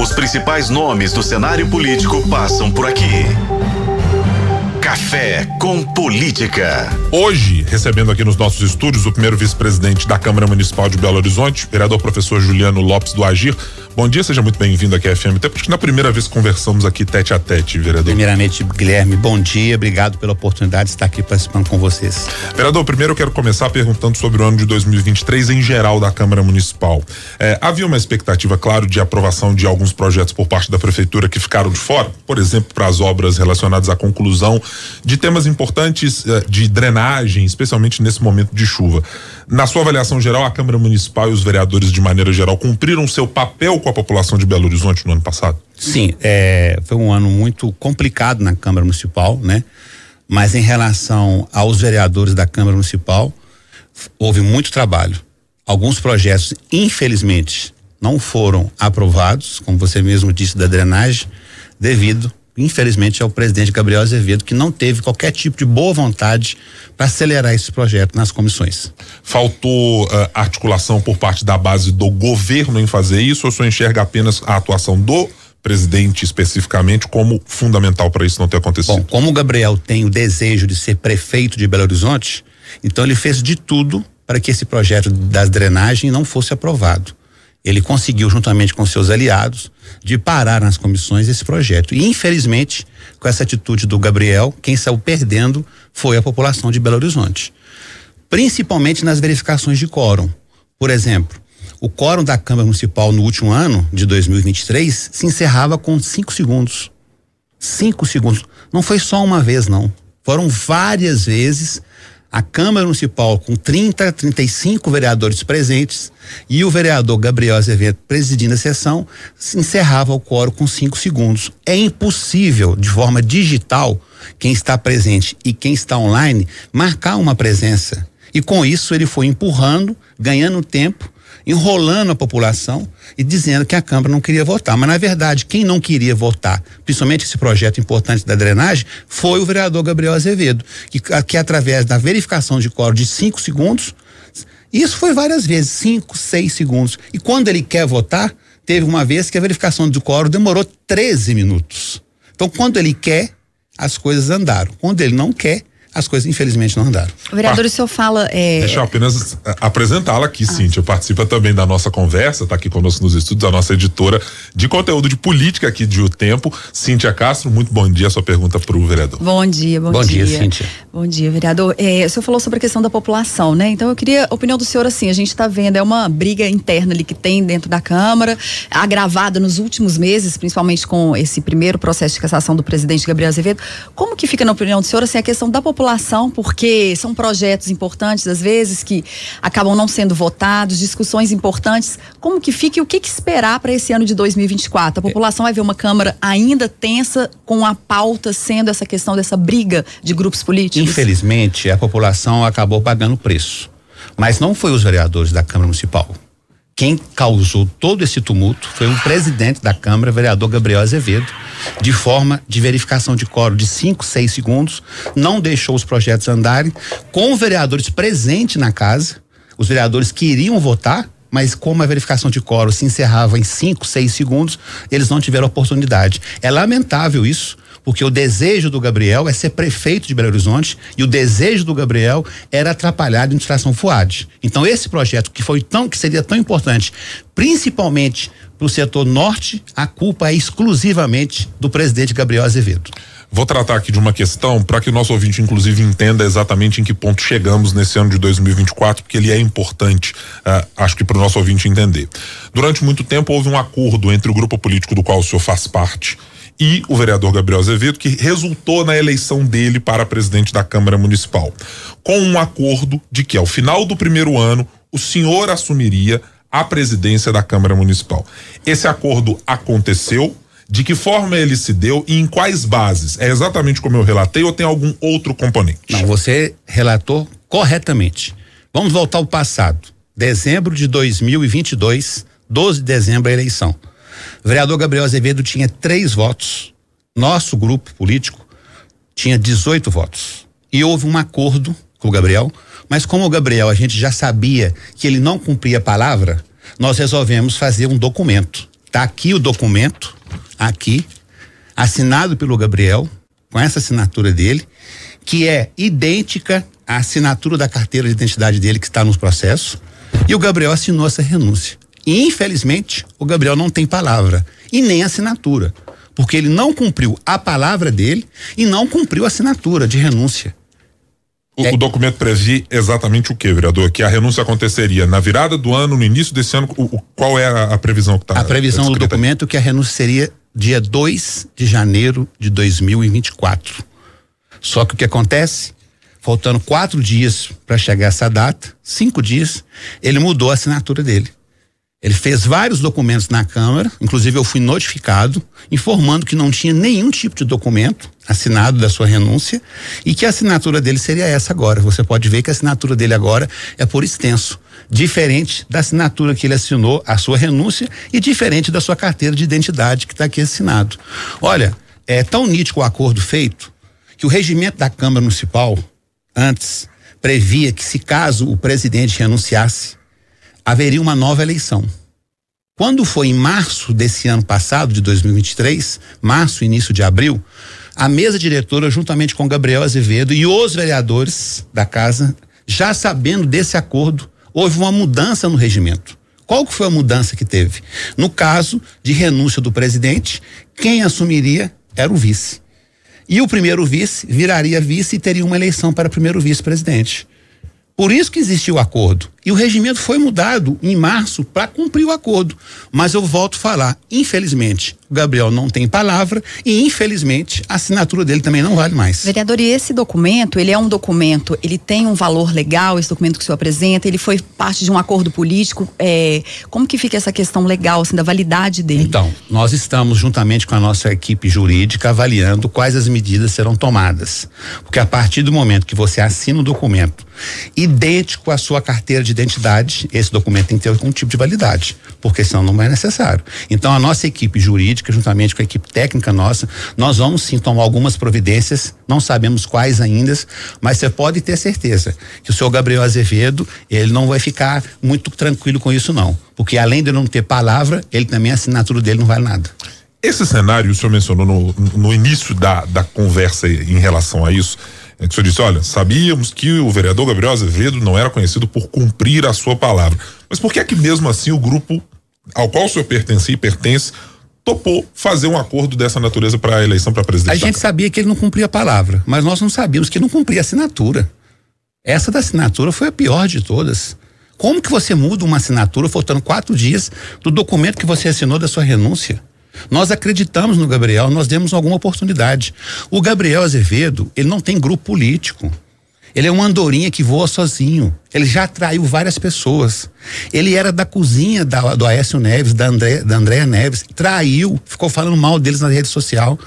Os principais nomes do cenário político passam por aqui. Café com Política. Hoje, recebendo aqui nos nossos estúdios o primeiro vice-presidente da Câmara Municipal de Belo Horizonte, vereador professor Juliano Lopes do Agir. Bom dia, seja muito bem-vindo aqui à FM. Até porque na primeira vez que conversamos aqui tete a tete, vereador. Primeiramente, Guilherme, bom dia, obrigado pela oportunidade de estar aqui participando com vocês. Vereador, primeiro eu quero começar perguntando sobre o ano de 2023 em geral da Câmara Municipal. É, havia uma expectativa, claro, de aprovação de alguns projetos por parte da Prefeitura que ficaram de fora, por exemplo, para as obras relacionadas à conclusão de temas importantes uh, de drenagem, especialmente nesse momento de chuva. Na sua avaliação geral, a Câmara Municipal e os vereadores, de maneira geral, cumpriram seu papel com a população de Belo Horizonte no ano passado? Sim, é, foi um ano muito complicado na Câmara Municipal, né? Mas em relação aos vereadores da Câmara Municipal, houve muito trabalho. Alguns projetos, infelizmente, não foram aprovados, como você mesmo disse, da drenagem, devido infelizmente, é o presidente Gabriel Azevedo, que não teve qualquer tipo de boa vontade para acelerar esse projeto nas comissões. Faltou uh, articulação por parte da base do governo em fazer isso, ou só enxerga apenas a atuação do presidente especificamente como fundamental para isso não ter acontecido? Bom, como o Gabriel tem o desejo de ser prefeito de Belo Horizonte, então ele fez de tudo para que esse projeto das drenagens não fosse aprovado ele conseguiu, juntamente com seus aliados, de parar nas comissões esse projeto. E, infelizmente, com essa atitude do Gabriel, quem saiu perdendo foi a população de Belo Horizonte. Principalmente nas verificações de quórum. Por exemplo, o quórum da Câmara Municipal no último ano, de 2023, se encerrava com cinco segundos. Cinco segundos. Não foi só uma vez, não. Foram várias vezes a Câmara Municipal com 30, 35 vereadores presentes e o vereador Gabriel Azevedo presidindo a sessão, encerrava o quórum com cinco segundos. É impossível, de forma digital, quem está presente e quem está online, marcar uma presença. E com isso ele foi empurrando, ganhando tempo enrolando a população e dizendo que a Câmara não queria votar. Mas, na verdade, quem não queria votar, principalmente esse projeto importante da drenagem, foi o vereador Gabriel Azevedo, que, que através da verificação de quórum de cinco segundos, isso foi várias vezes, cinco, seis segundos. E quando ele quer votar, teve uma vez que a verificação do quórum demorou 13 minutos. Então, quando ele quer, as coisas andaram. Quando ele não quer, as coisas infelizmente não andaram. O vereador, o senhor fala. É... Deixa eu apenas eh, apresentá-la aqui, ah. Cíntia. Participa também da nossa conversa, está aqui conosco nos estudos, a nossa editora de conteúdo de política aqui de O Tempo, Cíntia Castro. Muito bom dia. Sua pergunta para o vereador. Bom dia, bom, bom dia. Bom dia, Cíntia. Bom dia, vereador. É, o senhor falou sobre a questão da população, né? Então eu queria a opinião do senhor assim. A gente está vendo, é uma briga interna ali que tem dentro da Câmara, agravada nos últimos meses, principalmente com esse primeiro processo de cassação do presidente Gabriel Azevedo. Como que fica na opinião do senhor assim, a questão da população, porque porque são projetos importantes, às vezes, que acabam não sendo votados, discussões importantes. Como que fica e o que, que esperar para esse ano de 2024? A população vai ver uma Câmara ainda tensa, com a pauta sendo essa questão dessa briga de grupos políticos? Infelizmente, a população acabou pagando o preço. Mas não foi os vereadores da Câmara Municipal quem causou todo esse tumulto foi o presidente da Câmara, vereador Gabriel Azevedo, de forma de verificação de coro de 5, 6 segundos, não deixou os projetos andarem, com os vereadores presentes na casa, os vereadores queriam votar, mas como a verificação de coro se encerrava em 5, 6 segundos, eles não tiveram oportunidade. É lamentável isso, porque o desejo do Gabriel é ser prefeito de Belo Horizonte e o desejo do Gabriel era atrapalhar a administração FUAD. Então esse projeto que foi tão que seria tão importante, principalmente para o setor norte, a culpa é exclusivamente do presidente Gabriel Azevedo. Vou tratar aqui de uma questão para que o nosso ouvinte, inclusive, entenda exatamente em que ponto chegamos nesse ano de 2024, porque ele é importante, uh, acho que para o nosso ouvinte entender. Durante muito tempo houve um acordo entre o grupo político do qual o senhor faz parte e o vereador Gabriel Azevedo, que resultou na eleição dele para presidente da Câmara Municipal, com um acordo de que ao final do primeiro ano o senhor assumiria a presidência da Câmara Municipal. Esse acordo aconteceu. De que forma ele se deu e em quais bases? É exatamente como eu relatei ou tem algum outro componente? Não, você relatou corretamente. Vamos voltar ao passado. Dezembro de 2022, 12 de dezembro, a eleição. Vereador Gabriel Azevedo tinha três votos. Nosso grupo político tinha 18 votos. E houve um acordo com o Gabriel, mas como o Gabriel a gente já sabia que ele não cumpria a palavra, nós resolvemos fazer um documento Tá aqui o documento, aqui, assinado pelo Gabriel, com essa assinatura dele, que é idêntica à assinatura da carteira de identidade dele que está nos processos. E o Gabriel assinou essa renúncia. E, infelizmente, o Gabriel não tem palavra e nem assinatura, porque ele não cumpriu a palavra dele e não cumpriu a assinatura de renúncia. O, é. o, documento previa exatamente o que, vereador? Que a renúncia aconteceria na virada do ano, no início desse ano. O, o qual é a, a previsão que está? A previsão do documento é que a renúncia seria dia 2 de janeiro de 2024. Só que o que acontece? Faltando quatro dias para chegar essa data, cinco dias, ele mudou a assinatura dele. Ele fez vários documentos na Câmara, inclusive eu fui notificado, informando que não tinha nenhum tipo de documento assinado da sua renúncia e que a assinatura dele seria essa agora. Você pode ver que a assinatura dele agora é por extenso, diferente da assinatura que ele assinou a sua renúncia e diferente da sua carteira de identidade que está aqui assinado. Olha, é tão nítido o acordo feito que o regimento da Câmara Municipal antes previa que se caso o presidente renunciasse haveria uma nova eleição. Quando foi em março desse ano passado, de 2023, março, início de abril, a mesa diretora, juntamente com Gabriel Azevedo e os vereadores da casa, já sabendo desse acordo, houve uma mudança no regimento. Qual que foi a mudança que teve? No caso de renúncia do presidente, quem assumiria era o vice. E o primeiro vice viraria vice e teria uma eleição para primeiro vice-presidente. Por isso que existiu o acordo. E o regimento foi mudado em março para cumprir o acordo. Mas eu volto a falar, infelizmente, o Gabriel não tem palavra e infelizmente a assinatura dele também não vale mais. Vereador, e esse documento, ele é um documento, ele tem um valor legal, esse documento que o senhor apresenta, ele foi parte de um acordo político, é, como que fica essa questão legal, assim, da validade dele? Então, nós estamos juntamente com a nossa equipe jurídica avaliando quais as medidas serão tomadas. Porque a partir do momento que você assina o documento idêntico à sua carteira de identidade, esse documento tem que ter algum tipo de validade, porque senão não é necessário. Então a nossa equipe jurídica, juntamente com a equipe técnica nossa, nós vamos sim tomar algumas providências, não sabemos quais ainda, mas você pode ter certeza que o senhor Gabriel Azevedo, ele não vai ficar muito tranquilo com isso não, porque além de não ter palavra, ele também a assinatura dele não vale nada. Esse cenário, o senhor mencionou no, no início da, da conversa em relação a isso, é que o senhor disse, olha, sabíamos que o vereador Gabriel Azevedo não era conhecido por cumprir a sua palavra. Mas por que é que mesmo assim o grupo ao qual o senhor pertence e pertence topou fazer um acordo dessa natureza para a eleição para presidente? A gente sabia que ele não cumpria a palavra, mas nós não sabíamos que ele não cumpria a assinatura. Essa da assinatura foi a pior de todas. Como que você muda uma assinatura faltando quatro dias do documento que você assinou da sua renúncia? Nós acreditamos no Gabriel, nós demos alguma oportunidade. O Gabriel Azevedo, ele não tem grupo político. Ele é uma andorinha que voa sozinho. Ele já atraiu várias pessoas. Ele era da cozinha da, do Aécio Neves, da, André, da Andréa Neves. Traiu, ficou falando mal deles na rede social.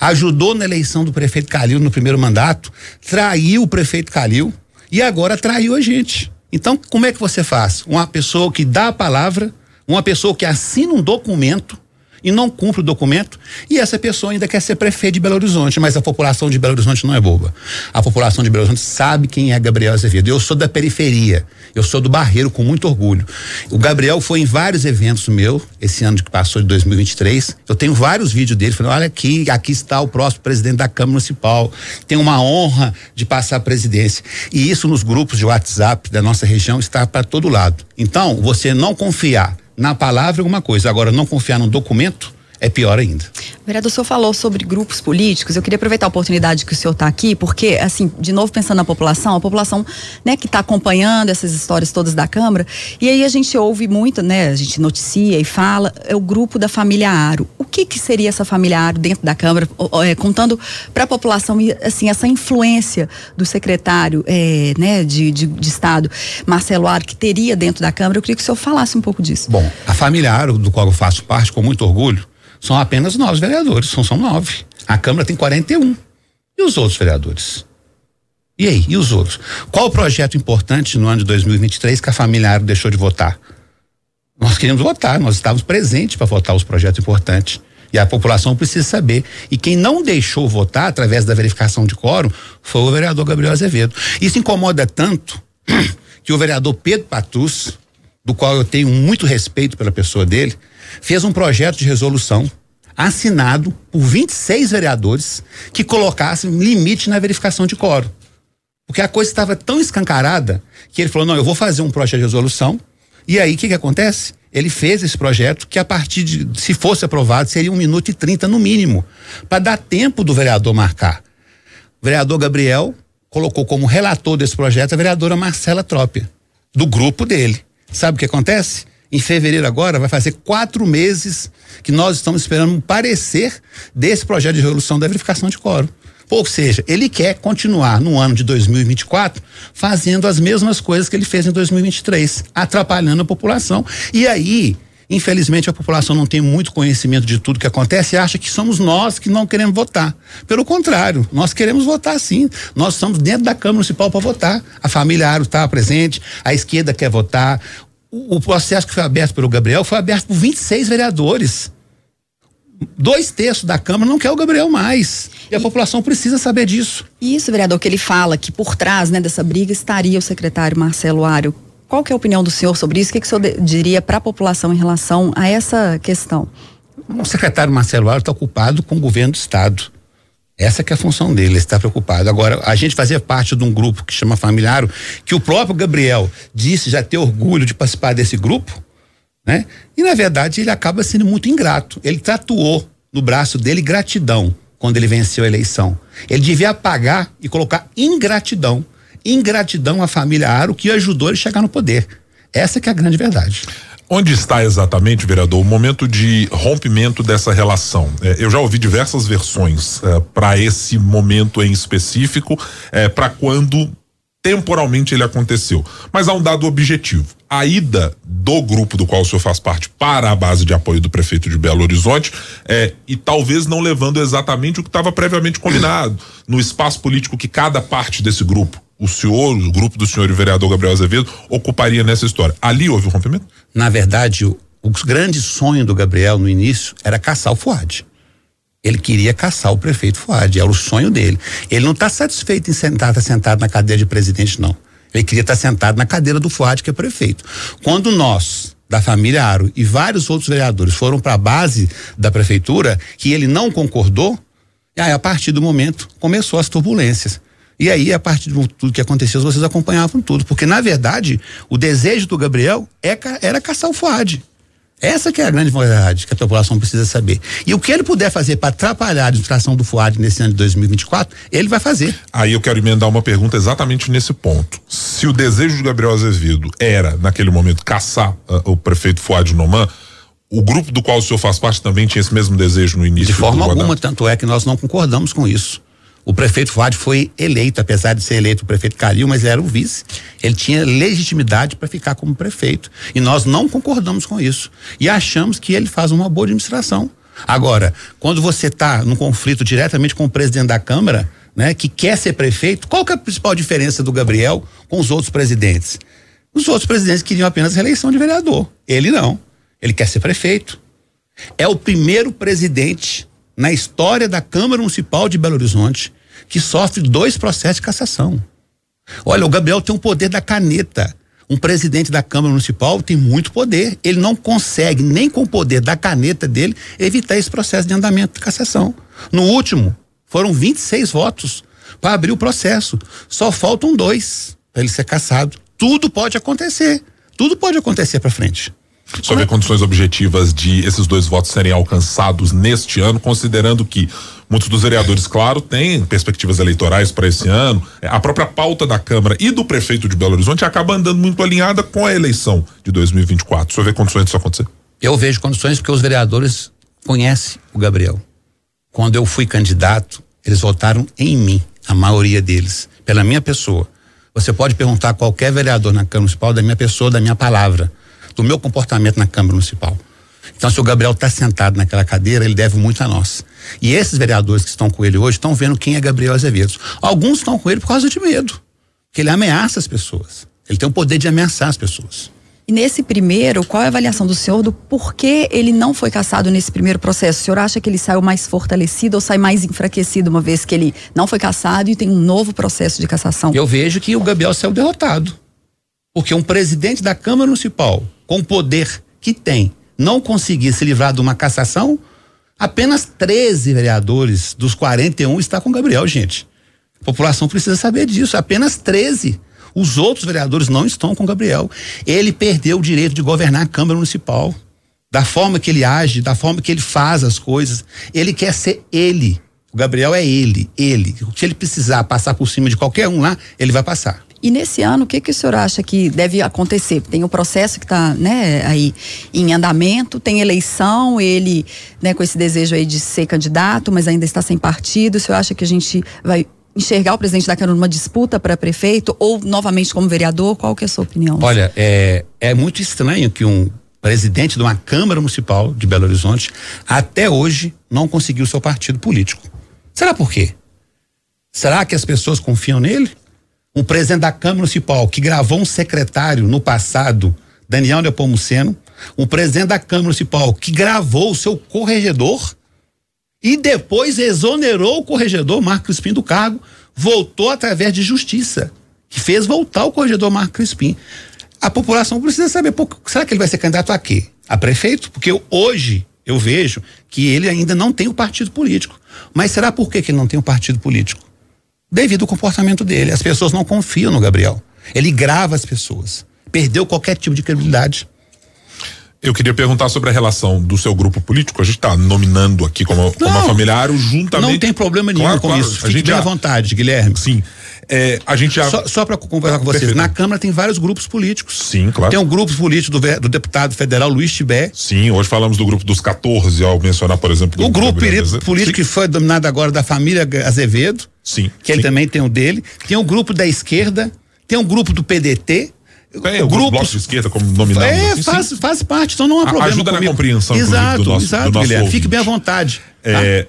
Ajudou na eleição do prefeito Calil no primeiro mandato. Traiu o prefeito Calil. E agora traiu a gente. Então, como é que você faz? Uma pessoa que dá a palavra, uma pessoa que assina um documento e não cumpre o documento, e essa pessoa ainda quer ser prefeito de Belo Horizonte, mas a população de Belo Horizonte não é boba. A população de Belo Horizonte sabe quem é Gabriel Azevedo. Eu sou da periferia, eu sou do Barreiro com muito orgulho. O Gabriel foi em vários eventos meu, esse ano que passou de 2023. Eu tenho vários vídeos dele falando: olha aqui, aqui está o próximo presidente da Câmara Municipal. Tenho uma honra de passar a presidência. E isso nos grupos de WhatsApp da nossa região está para todo lado. Então, você não confiar na palavra alguma coisa. Agora, não confiar num documento é pior ainda. Vereador, o senhor falou sobre grupos políticos. Eu queria aproveitar a oportunidade que o senhor está aqui, porque, assim, de novo pensando na população, a população, né, que está acompanhando essas histórias todas da Câmara, e aí a gente ouve muito, né, a gente noticia e fala, é o grupo da família Aro. O que que seria essa família Aro dentro da Câmara, é, contando para a população, assim, essa influência do secretário, é, né, de, de, de, Estado, Marcelo Aro, que teria dentro da Câmara? Eu queria que o senhor falasse um pouco disso. Bom, a família Aro, do qual eu faço parte com muito orgulho, são apenas nove vereadores, são, são nove. A Câmara tem 41. E os outros vereadores? E aí, e os outros? Qual o projeto importante no ano de 2023 que a família Aro deixou de votar? Nós queríamos votar, nós estávamos presentes para votar os projetos importantes. E a população precisa saber. E quem não deixou votar através da verificação de quórum foi o vereador Gabriel Azevedo. Isso incomoda tanto que o vereador Pedro Patus, do qual eu tenho muito respeito pela pessoa dele, fez um projeto de resolução assinado por 26 vereadores que colocassem limite na verificação de quórum. Porque a coisa estava tão escancarada que ele falou: não, eu vou fazer um projeto de resolução. E aí, o que, que acontece? Ele fez esse projeto que, a partir de, se fosse aprovado, seria um minuto e trinta no mínimo, para dar tempo do vereador marcar. O vereador Gabriel colocou como relator desse projeto a vereadora Marcela Trópia, do grupo dele. Sabe o que acontece? Em fevereiro agora vai fazer quatro meses que nós estamos esperando um parecer desse projeto de resolução da verificação de quórum. Ou seja, ele quer continuar no ano de 2024 fazendo as mesmas coisas que ele fez em 2023, atrapalhando a população. E aí, Infelizmente, a população não tem muito conhecimento de tudo que acontece e acha que somos nós que não queremos votar. Pelo contrário, nós queremos votar sim. Nós estamos dentro da Câmara Municipal para votar. A família Aro está presente, a esquerda quer votar. O, o processo que foi aberto pelo Gabriel foi aberto por 26 vereadores dois terços da Câmara não quer o Gabriel mais. E a e, população precisa saber disso. Isso, vereador, que ele fala que por trás né, dessa briga estaria o secretário Marcelo Ário. Qual que é a opinião do senhor sobre isso? O que, que o senhor diria para a população em relação a essa questão? O secretário Marcelo Aro está ocupado com o governo do Estado. Essa que é a função dele, ele está preocupado. Agora, a gente fazer parte de um grupo que chama Familiar, que o próprio Gabriel disse já ter orgulho de participar desse grupo, né? E na verdade ele acaba sendo muito ingrato. Ele tatuou no braço dele gratidão quando ele venceu a eleição. Ele devia apagar e colocar ingratidão ingratidão à família Aro que ajudou ele a chegar no poder. Essa que é a grande verdade. Onde está exatamente, vereador, o momento de rompimento dessa relação? É, eu já ouvi diversas versões é, para esse momento em específico, é, para quando temporalmente ele aconteceu. Mas há um dado objetivo. A ida do grupo do qual o senhor faz parte para a base de apoio do prefeito de Belo Horizonte é, e talvez não levando exatamente o que estava previamente combinado no espaço político que cada parte desse grupo o senhor, o grupo do senhor e o vereador Gabriel Azevedo ocuparia nessa história. Ali houve um rompimento? Na verdade, o, o grande sonho do Gabriel no início era caçar o Fuad. Ele queria caçar o prefeito Fuad, era o sonho dele. Ele não está satisfeito em sentar, tá sentado na cadeira de presidente, não. Ele queria estar tá sentado na cadeira do Fuad, que é prefeito. Quando nós, da família Aro e vários outros vereadores foram para a base da prefeitura, que ele não concordou, aí a partir do momento começou as turbulências. E aí, a partir de tudo que aconteceu, vocês acompanhavam tudo. Porque, na verdade, o desejo do Gabriel é, era caçar o Fuad. Essa que é a grande verdade que a população precisa saber. E o que ele puder fazer para atrapalhar a administração do FUAD nesse ano de 2024, ele vai fazer. Aí eu quero emendar uma pergunta exatamente nesse ponto. Se o desejo de Gabriel Azevedo era, naquele momento, caçar uh, o prefeito Fuad Noman, o grupo do qual o senhor faz parte também tinha esse mesmo desejo no início? De forma alguma, tanto é que nós não concordamos com isso. O prefeito Fuad foi eleito, apesar de ser eleito o prefeito Calil, mas ele era o vice. Ele tinha legitimidade para ficar como prefeito. E nós não concordamos com isso. E achamos que ele faz uma boa administração. Agora, quando você está num conflito diretamente com o presidente da Câmara, né, que quer ser prefeito, qual que é a principal diferença do Gabriel com os outros presidentes? Os outros presidentes queriam apenas reeleição de vereador. Ele não. Ele quer ser prefeito. É o primeiro presidente na história da Câmara Municipal de Belo Horizonte que sofre dois processos de cassação. Olha, o Gabriel tem o poder da caneta. Um presidente da Câmara Municipal tem muito poder. Ele não consegue, nem com o poder da caneta dele, evitar esse processo de andamento de cassação. No último, foram 26 votos para abrir o processo. Só faltam dois para ele ser cassado. Tudo pode acontecer. Tudo pode acontecer para frente. Só ver condições objetivas de esses dois votos serem alcançados neste ano, considerando que muitos dos vereadores, claro, têm perspectivas eleitorais para esse ano. A própria pauta da Câmara e do prefeito de Belo Horizonte acaba andando muito alinhada com a eleição de 2024. Só ver condições disso acontecer. Eu vejo condições porque os vereadores conhecem o Gabriel. Quando eu fui candidato, eles votaram em mim, a maioria deles, pela minha pessoa. Você pode perguntar a qualquer vereador na Câmara Municipal da minha pessoa, da minha palavra do meu comportamento na Câmara Municipal. Então, se o Gabriel está sentado naquela cadeira, ele deve muito a nós. E esses vereadores que estão com ele hoje estão vendo quem é Gabriel Azevedo. Alguns estão com ele por causa de medo, que ele ameaça as pessoas. Ele tem o poder de ameaçar as pessoas. E nesse primeiro, qual é a avaliação do senhor do porquê ele não foi caçado nesse primeiro processo? O senhor acha que ele saiu mais fortalecido ou sai mais enfraquecido, uma vez que ele não foi caçado e tem um novo processo de cassação? Eu vejo que o Gabriel saiu derrotado. Porque um presidente da Câmara Municipal, com o poder que tem, não conseguir se livrar de uma cassação, apenas 13 vereadores dos 41 está com Gabriel, gente. A população precisa saber disso, apenas 13. Os outros vereadores não estão com Gabriel. Ele perdeu o direito de governar a Câmara Municipal. Da forma que ele age, da forma que ele faz as coisas. Ele quer ser ele. O Gabriel é ele, ele. Se ele precisar passar por cima de qualquer um lá, ele vai passar. E nesse ano, o que, que o senhor acha que deve acontecer? Tem o processo que está né, aí em andamento, tem eleição, ele né, com esse desejo aí de ser candidato, mas ainda está sem partido. O senhor acha que a gente vai enxergar o presidente da Câmara numa disputa para prefeito ou novamente como vereador? Qual que é a sua opinião? Olha, é, é muito estranho que um presidente de uma Câmara Municipal de Belo Horizonte até hoje não conseguiu seu partido político. Será por quê? Será que as pessoas confiam nele? Um presidente da Câmara Municipal que gravou um secretário no passado, Daniel Nepomuceno, um presidente da Câmara Municipal que gravou o seu corregedor e depois exonerou o corregedor Marco Crispim do cargo, voltou através de justiça, que fez voltar o corregedor Marco Crispim. A população precisa saber, pô, será que ele vai ser candidato a quê? A prefeito? Porque hoje eu vejo que ele ainda não tem o partido político. Mas será por que, que ele não tem o partido político? Devido ao comportamento dele. As pessoas não confiam no Gabriel. Ele grava as pessoas. Perdeu qualquer tipo de credibilidade. Eu queria perguntar sobre a relação do seu grupo político. A gente está nominando aqui como, como não, familiar juntamente. Não tem problema nenhum claro, com claro, isso. Fique a gente bem já, à vontade, Guilherme. Sim. É, a gente já... Só, só para conversar com vocês, Perfeito. na Câmara tem vários grupos políticos. Sim, claro. Tem um grupo político do, do deputado federal Luiz Tibé. Sim, hoje falamos do grupo dos 14, ao mencionar, por exemplo. O grupo político Sim. que foi dominado agora da família Azevedo. Sim. Que ele também tem o dele. Tem o um grupo da esquerda, tem um grupo do PDT é, o grupo bloco de esquerda, como nominamos. É, assim, faz, faz parte, então não há problema. Ajuda comigo. na compreensão exato, do nosso, exato, do nosso Guilherme. Fique bem à vontade. É, tá?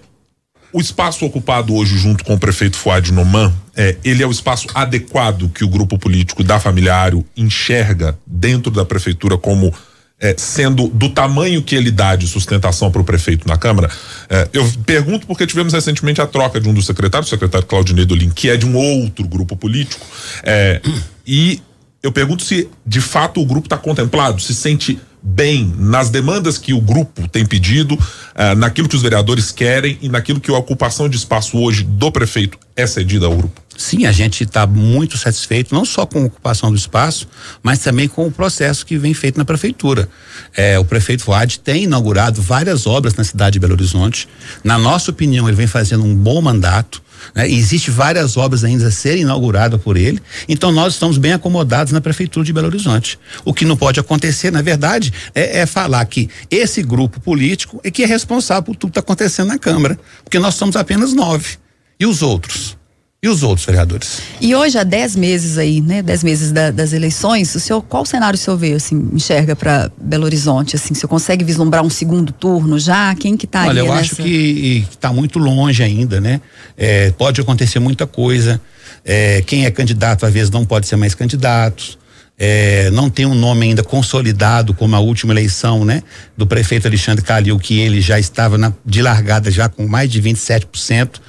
O espaço ocupado hoje junto com o prefeito Fuad Noman, é, ele é o espaço adequado que o grupo político da Familiário enxerga dentro da prefeitura como é, sendo do tamanho que ele dá de sustentação para o prefeito na Câmara. É, eu pergunto porque tivemos recentemente a troca de um dos secretários, o secretário Claudinei Dolin, que é de um outro grupo político, é, e eu pergunto se de fato o grupo está contemplado, se sente bem nas demandas que o grupo tem pedido, uh, naquilo que os vereadores querem e naquilo que a ocupação de espaço hoje do prefeito é cedida ao grupo. Sim, a gente está muito satisfeito, não só com a ocupação do espaço, mas também com o processo que vem feito na prefeitura. É, o prefeito Fuad tem inaugurado várias obras na cidade de Belo Horizonte. Na nossa opinião, ele vem fazendo um bom mandato. Né? Existem várias obras ainda a serem inauguradas por ele, então nós estamos bem acomodados na Prefeitura de Belo Horizonte. O que não pode acontecer, na verdade, é, é falar que esse grupo político é que é responsável por tudo que está acontecendo na Câmara, porque nós somos apenas nove. E os outros? E os outros vereadores? E hoje, há dez meses aí, né? Dez meses da, das eleições, o senhor, qual cenário o senhor vê, assim, enxerga para Belo Horizonte, assim, o senhor consegue vislumbrar um segundo turno já? Quem que tá Olha, eu nessa... acho que está muito longe ainda, né? É, pode acontecer muita coisa. É, quem é candidato, às vezes, não pode ser mais candidato. É, não tem um nome ainda consolidado como a última eleição, né? Do prefeito Alexandre Calil, que ele já estava na, de largada já com mais de 27%.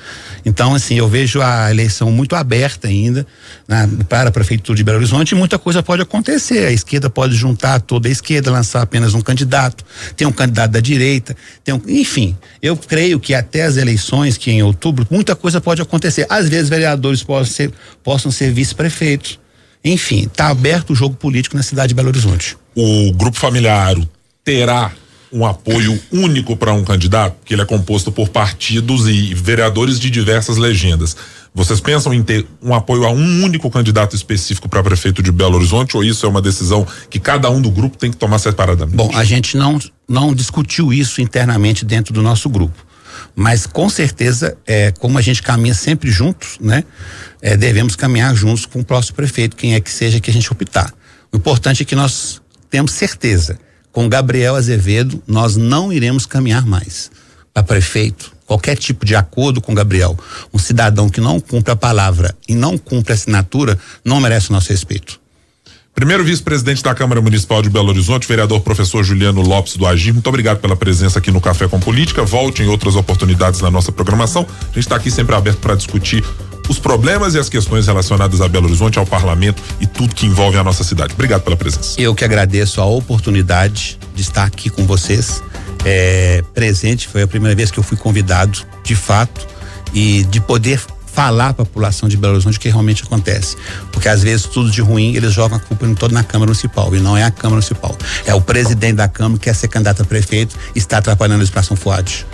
Então, assim, eu vejo a eleição muito aberta ainda na, para a Prefeitura de Belo Horizonte e muita coisa pode acontecer. A esquerda pode juntar toda a esquerda, lançar apenas um candidato, tem um candidato da direita, tem um, enfim, eu creio que até as eleições, que em outubro, muita coisa pode acontecer. Às vezes vereadores possam ser, possam ser vice-prefeitos. Enfim, está aberto o jogo político na cidade de Belo Horizonte. O grupo familiar terá um apoio único para um candidato, que ele é composto por partidos e vereadores de diversas legendas. Vocês pensam em ter um apoio a um único candidato específico para prefeito de Belo Horizonte ou isso é uma decisão que cada um do grupo tem que tomar separadamente? Bom, a gente não não discutiu isso internamente dentro do nosso grupo, mas com certeza é como a gente caminha sempre juntos, né? É, devemos caminhar juntos com o próximo prefeito, quem é que seja que a gente optar. O importante é que nós temos certeza com Gabriel Azevedo, nós não iremos caminhar mais para prefeito. Qualquer tipo de acordo com Gabriel, um cidadão que não cumpre a palavra e não cumpre a assinatura, não merece o nosso respeito. Primeiro vice-presidente da Câmara Municipal de Belo Horizonte, vereador professor Juliano Lopes do Agir, muito obrigado pela presença aqui no Café com Política. Volte em outras oportunidades na nossa programação. A gente está aqui sempre aberto para discutir os problemas e as questões relacionadas a Belo Horizonte, ao parlamento e tudo que envolve a nossa cidade. Obrigado pela presença. Eu que agradeço a oportunidade de estar aqui com vocês, é, presente. Foi a primeira vez que eu fui convidado, de fato, e de poder falar para a população de Belo Horizonte o que realmente acontece. Porque às vezes tudo de ruim eles jogam a culpa todo na Câmara Municipal e não é a Câmara Municipal. É o presidente da Câmara que quer ser candidato a prefeito e está atrapalhando a expressão Fuad.